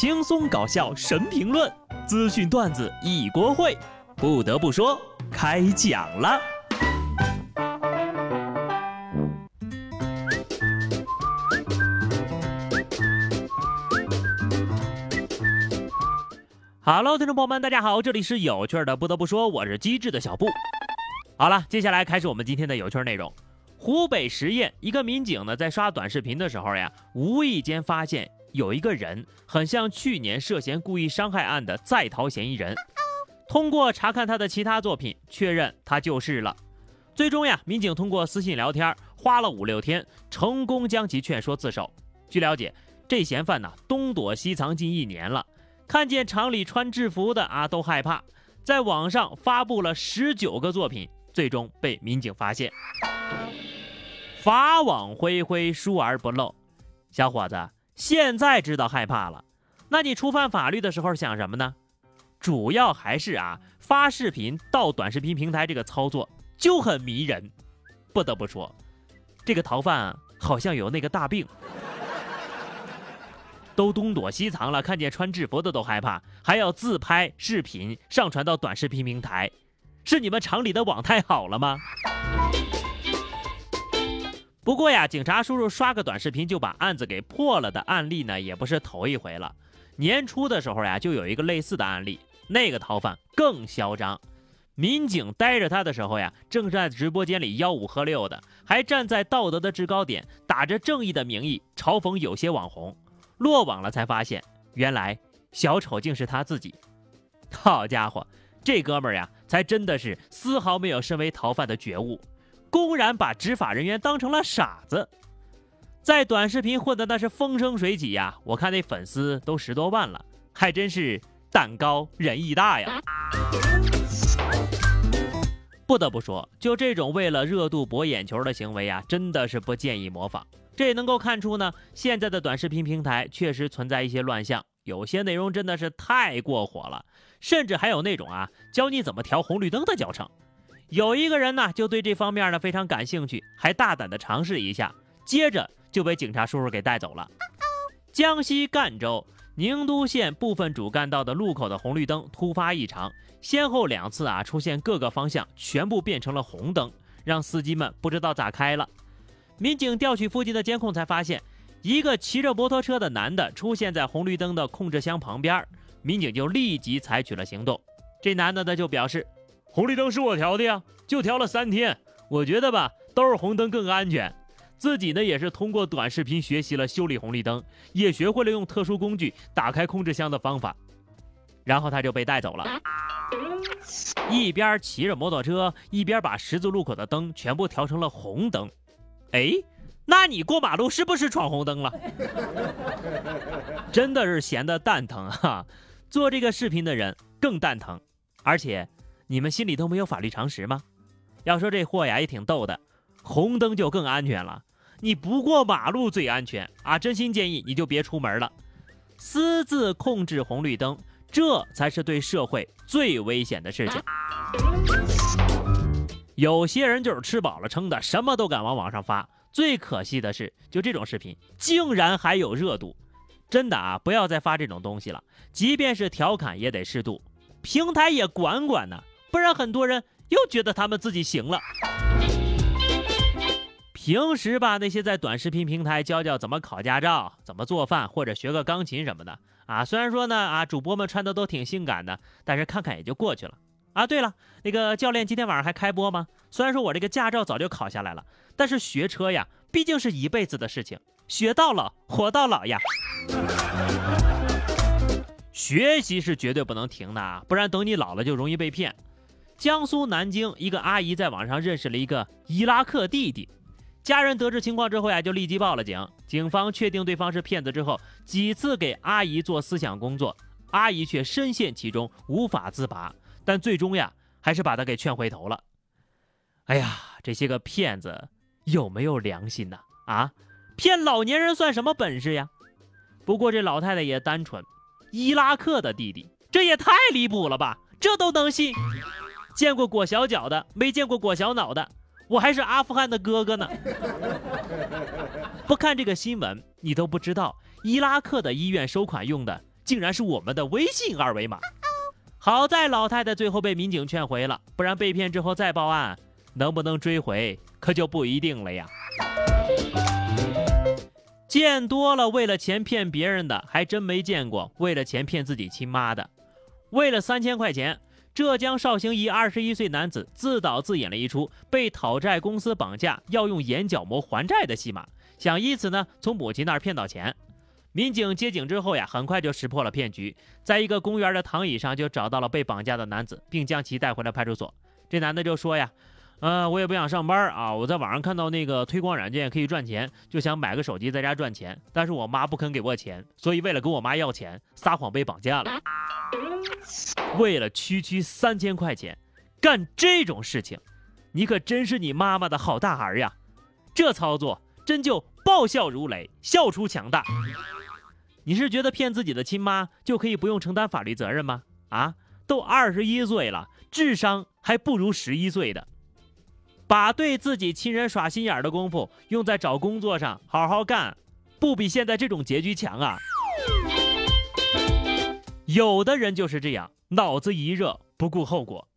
轻松搞笑神评论，资讯段子一锅烩。不得不说，开讲了。Hello，听众朋友们，大家好，这里是有趣的。不得不说，我是机智的小布。好了，接下来开始我们今天的有趣内容。湖北十堰一个民警呢，在刷短视频的时候呀，无意间发现有一个人很像去年涉嫌故意伤害案的在逃嫌疑人。通过查看他的其他作品，确认他就是了。最终呀，民警通过私信聊天，花了五六天，成功将其劝说自首。据了解，这嫌犯呢，东躲西藏近一年了。看见厂里穿制服的啊，都害怕，在网上发布了十九个作品，最终被民警发现。法网恢恢，疏而不漏。小伙子，现在知道害怕了，那你触犯法律的时候想什么呢？主要还是啊，发视频到短视频平台这个操作就很迷人。不得不说，这个逃犯好像有那个大病。都东躲西藏了，看见穿制服的都害怕，还要自拍视频上传到短视频平台，是你们厂里的网太好了吗？不过呀，警察叔叔刷个短视频就把案子给破了的案例呢，也不是头一回了。年初的时候呀，就有一个类似的案例，那个逃犯更嚣张。民警逮着他的时候呀，正在直播间里吆五喝六的，还站在道德的制高点，打着正义的名义嘲讽有些网红。落网了才发现，原来小丑竟是他自己。好家伙，这哥们儿呀，才真的是丝毫没有身为逃犯的觉悟，公然把执法人员当成了傻子，在短视频混的那是风生水起呀！我看那粉丝都十多万了，还真是胆高仁义大呀！不得不说，就这种为了热度博眼球的行为啊，真的是不建议模仿。这也能够看出呢，现在的短视频平台确实存在一些乱象，有些内容真的是太过火了，甚至还有那种啊教你怎么调红绿灯的教程。有一个人呢就对这方面呢非常感兴趣，还大胆的尝试一下，接着就被警察叔叔给带走了。江西赣州宁都县部分主干道的路口的红绿灯突发异常，先后两次啊出现各个方向全部变成了红灯，让司机们不知道咋开了。民警调取附近的监控，才发现一个骑着摩托车的男的出现在红绿灯的控制箱旁边。民警就立即采取了行动。这男的呢就表示：“红绿灯是我调的呀，就调了三天。我觉得吧，都是红灯更安全。自己呢也是通过短视频学习了修理红绿灯，也学会了用特殊工具打开控制箱的方法。然后他就被带走了，一边骑着摩托车，一边把十字路口的灯全部调成了红灯。”哎，那你过马路是不是闯红灯了？真的是闲的蛋疼哈！做这个视频的人更蛋疼，而且你们心里都没有法律常识吗？要说这货呀也挺逗的，红灯就更安全了，你不过马路最安全啊！真心建议你就别出门了，私自控制红绿灯，这才是对社会最危险的事情。有些人就是吃饱了撑的，什么都敢往网上发。最可惜的是，就这种视频竟然还有热度。真的啊，不要再发这种东西了。即便是调侃，也得适度，平台也管管呢，不然很多人又觉得他们自己行了。平时吧，那些在短视频平台教教怎么考驾照、怎么做饭或者学个钢琴什么的啊，虽然说呢啊，主播们穿的都挺性感的，但是看看也就过去了。啊，对了，那个教练今天晚上还开播吗？虽然说我这个驾照早就考下来了，但是学车呀，毕竟是一辈子的事情，学到老，活到老呀。学习是绝对不能停的啊，不然等你老了就容易被骗。江苏南京一个阿姨在网上认识了一个伊拉克弟弟，家人得知情况之后呀，就立即报了警。警方确定对方是骗子之后，几次给阿姨做思想工作，阿姨却深陷其中，无法自拔。但最终呀，还是把他给劝回头了。哎呀，这些个骗子有没有良心呢？啊，骗老年人算什么本事呀？不过这老太太也单纯，伊拉克的弟弟，这也太离谱了吧？这都能信？见过裹小脚的，没见过裹小脑的，我还是阿富汗的哥哥呢。不看这个新闻，你都不知道伊拉克的医院收款用的。竟然是我们的微信二维码。好在老太太最后被民警劝回了，不然被骗之后再报案，能不能追回可就不一定了呀。见多了为了钱骗别人的，还真没见过为了钱骗自己亲妈的。为了三千块钱，浙江绍兴一二十一岁男子自导自演了一出被讨债公司绑架要用眼角膜还债的戏码，想以此呢从母亲那儿骗到钱。民警接警之后呀，很快就识破了骗局，在一个公园的躺椅上就找到了被绑架的男子，并将其带回了派出所。这男的就说呀：“呃，我也不想上班啊，我在网上看到那个推广软件可以赚钱，就想买个手机在家赚钱。但是我妈不肯给我钱，所以为了跟我妈要钱，撒谎被绑架了。为了区区三千块钱，干这种事情，你可真是你妈妈的好大儿呀！这操作真就爆笑如雷，笑出强大。”你是觉得骗自己的亲妈就可以不用承担法律责任吗？啊，都二十一岁了，智商还不如十一岁的，把对自己亲人耍心眼的功夫用在找工作上，好好干，不比现在这种结局强啊！有的人就是这样，脑子一热不顾后果。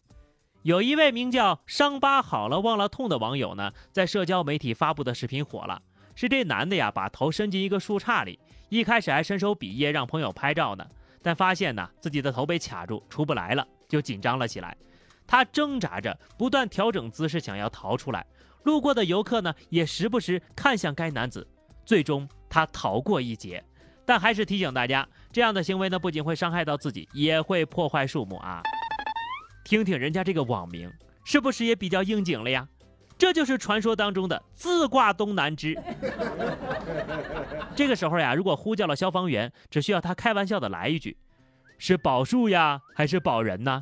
有一位名叫“伤疤好了忘了痛”的网友呢，在社交媒体发布的视频火了，是这男的呀，把头伸进一个树杈里。一开始还伸手比耶让朋友拍照呢，但发现呢自己的头被卡住出不来了，就紧张了起来。他挣扎着不断调整姿势，想要逃出来。路过的游客呢也时不时看向该男子，最终他逃过一劫。但还是提醒大家，这样的行为呢不仅会伤害到自己，也会破坏树木啊。听听人家这个网名，是不是也比较应景了呀？这就是传说当中的自挂东南枝。这个时候呀，如果呼叫了消防员，只需要他开玩笑的来一句：“是保树呀，还是保人呢？”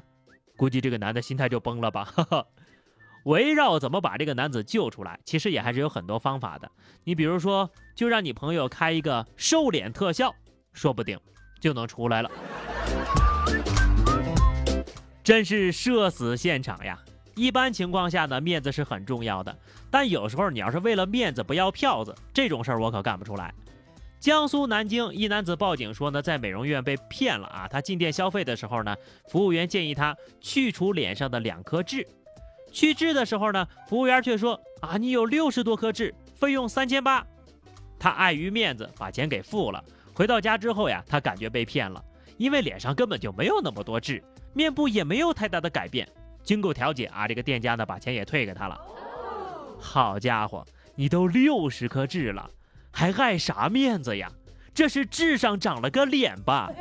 估计这个男的心态就崩了吧。围绕怎么把这个男子救出来，其实也还是有很多方法的。你比如说，就让你朋友开一个瘦脸特效，说不定就能出来了。真是社死现场呀！一般情况下呢，面子是很重要的，但有时候你要是为了面子不要票子，这种事儿我可干不出来。江苏南京一男子报警说呢，在美容院被骗了啊！他进店消费的时候呢，服务员建议他去除脸上的两颗痣，去痣的时候呢，服务员却说啊，你有六十多颗痣，费用三千八。他碍于面子把钱给付了。回到家之后呀，他感觉被骗了，因为脸上根本就没有那么多痣，面部也没有太大的改变。经过调解啊，这个店家呢把钱也退给他了。好家伙，你都六十颗痣了，还碍啥面子呀？这是痣上长了个脸吧？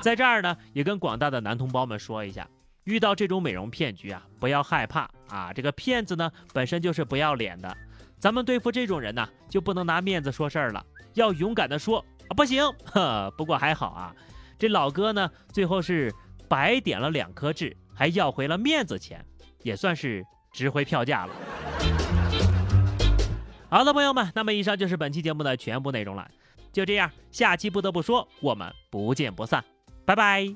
在这儿呢，也跟广大的男同胞们说一下，遇到这种美容骗局啊，不要害怕啊。这个骗子呢本身就是不要脸的，咱们对付这种人呢，就不能拿面子说事儿了，要勇敢的说啊，不行。呵，不过还好啊，这老哥呢最后是。白点了两颗痣，还要回了面子钱，也算是值回票价了。好的，朋友们，那么以上就是本期节目的全部内容了。就这样，下期不得不说，我们不见不散，拜拜。